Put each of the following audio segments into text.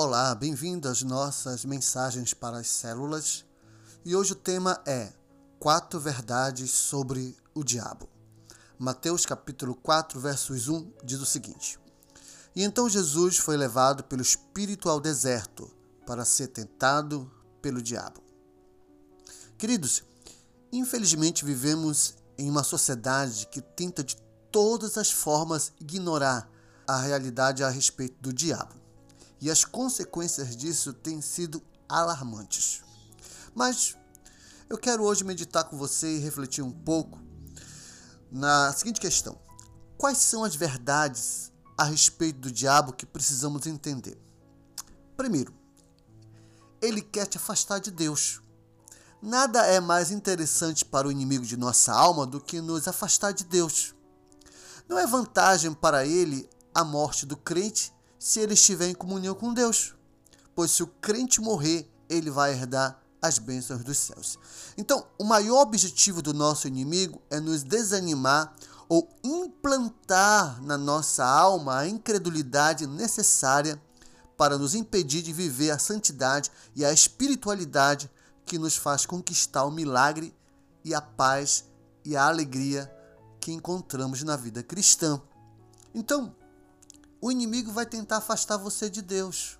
Olá, bem-vindo às nossas mensagens para as células. E hoje o tema é Quatro verdades sobre o diabo. Mateus capítulo 4, versos 1 diz o seguinte: E então Jesus foi levado pelo Espírito ao deserto para ser tentado pelo diabo. Queridos, infelizmente vivemos em uma sociedade que tenta de todas as formas ignorar a realidade a respeito do diabo e as consequências disso têm sido alarmantes. Mas eu quero hoje meditar com você e refletir um pouco na seguinte questão: quais são as verdades a respeito do diabo que precisamos entender? Primeiro, ele quer te afastar de Deus. Nada é mais interessante para o inimigo de nossa alma do que nos afastar de Deus. Não é vantagem para ele a morte do crente se ele estiver em comunhão com Deus. Pois se o crente morrer, ele vai herdar as bênçãos dos céus. Então, o maior objetivo do nosso inimigo é nos desanimar ou implantar na nossa alma a incredulidade necessária para nos impedir de viver a santidade e a espiritualidade que nos faz conquistar o milagre e a paz e a alegria que encontramos na vida cristã. Então, o inimigo vai tentar afastar você de Deus.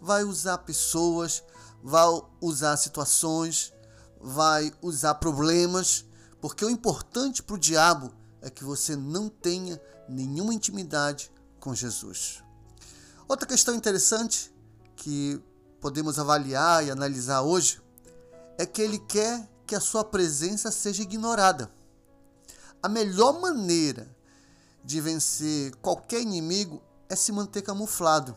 Vai usar pessoas, vai usar situações, vai usar problemas, porque o importante para o diabo é que você não tenha nenhuma intimidade com Jesus. Outra questão interessante que podemos avaliar e analisar hoje é que ele quer que a sua presença seja ignorada. A melhor maneira de vencer qualquer inimigo é se manter camuflado.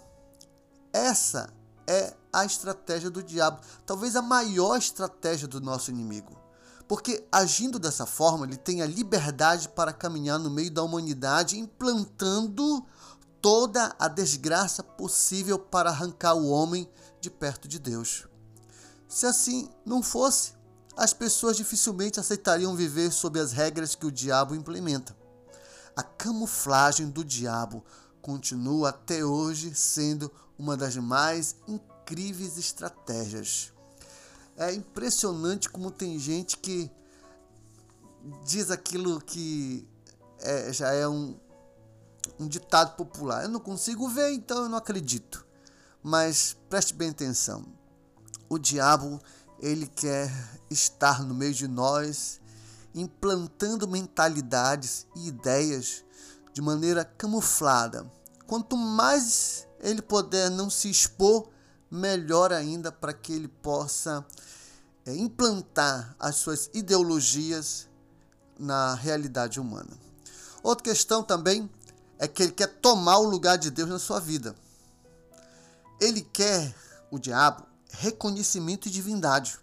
Essa é a estratégia do diabo, talvez a maior estratégia do nosso inimigo. Porque agindo dessa forma, ele tem a liberdade para caminhar no meio da humanidade, implantando toda a desgraça possível para arrancar o homem de perto de Deus. Se assim não fosse, as pessoas dificilmente aceitariam viver sob as regras que o diabo implementa. A camuflagem do diabo continua até hoje sendo uma das mais incríveis estratégias. É impressionante como tem gente que diz aquilo que é, já é um, um ditado popular. Eu não consigo ver, então eu não acredito. Mas preste bem atenção. O diabo, ele quer estar no meio de nós implantando mentalidades e ideias de maneira camuflada. Quanto mais ele puder não se expor, melhor ainda para que ele possa é, implantar as suas ideologias na realidade humana. Outra questão também é que ele quer tomar o lugar de Deus na sua vida. Ele quer, o diabo, reconhecimento e divindade.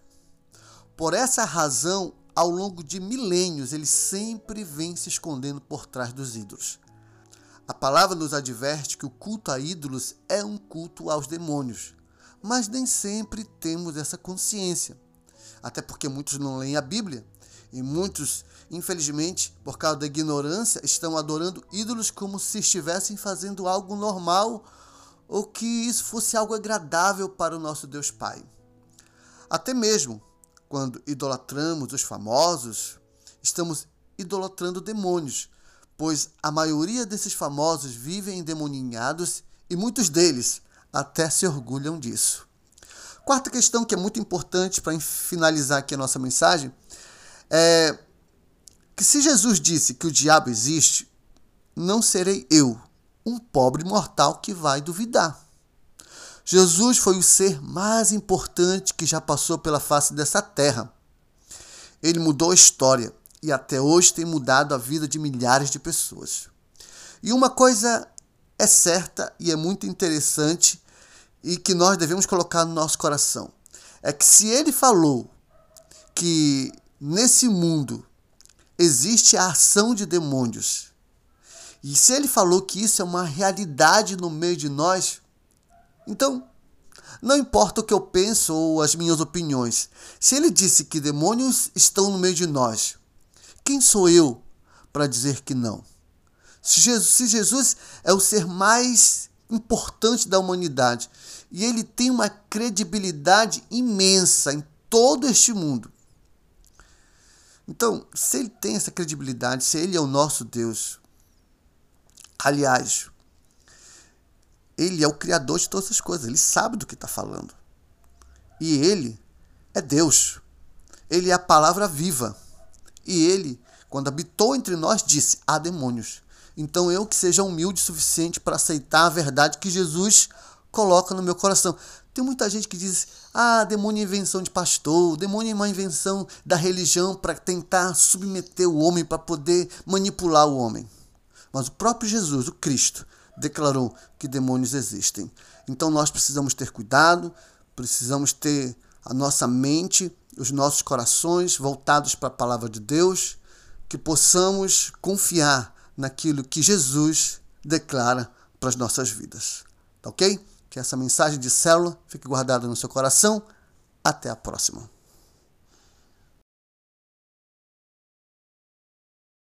Por essa razão, ao longo de milênios, ele sempre vem se escondendo por trás dos ídolos. A palavra nos adverte que o culto a ídolos é um culto aos demônios, mas nem sempre temos essa consciência. Até porque muitos não leem a Bíblia e muitos, infelizmente, por causa da ignorância, estão adorando ídolos como se estivessem fazendo algo normal ou que isso fosse algo agradável para o nosso Deus Pai. Até mesmo quando idolatramos os famosos, estamos idolatrando demônios, pois a maioria desses famosos vivem endemoninhados e muitos deles até se orgulham disso. Quarta questão que é muito importante para finalizar aqui a nossa mensagem é que se Jesus disse que o diabo existe, não serei eu, um pobre mortal que vai duvidar. Jesus foi o ser mais importante que já passou pela face dessa terra. Ele mudou a história e até hoje tem mudado a vida de milhares de pessoas. E uma coisa é certa e é muito interessante e que nós devemos colocar no nosso coração: é que se ele falou que nesse mundo existe a ação de demônios, e se ele falou que isso é uma realidade no meio de nós, então, não importa o que eu penso ou as minhas opiniões, se ele disse que demônios estão no meio de nós, quem sou eu para dizer que não? Se Jesus, se Jesus é o ser mais importante da humanidade e ele tem uma credibilidade imensa em todo este mundo. Então, se ele tem essa credibilidade, se ele é o nosso Deus, aliás, ele é o criador de todas as coisas, ele sabe do que está falando. E ele é Deus. Ele é a palavra viva. E ele, quando habitou entre nós, disse: há demônios. Então eu que seja humilde o suficiente para aceitar a verdade que Jesus coloca no meu coração. Tem muita gente que diz: ah, demônio é invenção de pastor, demônio é uma invenção da religião para tentar submeter o homem, para poder manipular o homem. Mas o próprio Jesus, o Cristo, declarou que demônios existem. Então nós precisamos ter cuidado, precisamos ter a nossa mente, os nossos corações voltados para a palavra de Deus, que possamos confiar naquilo que Jesus declara para as nossas vidas. Tá ok? Que essa mensagem de célula fique guardada no seu coração. Até a próxima.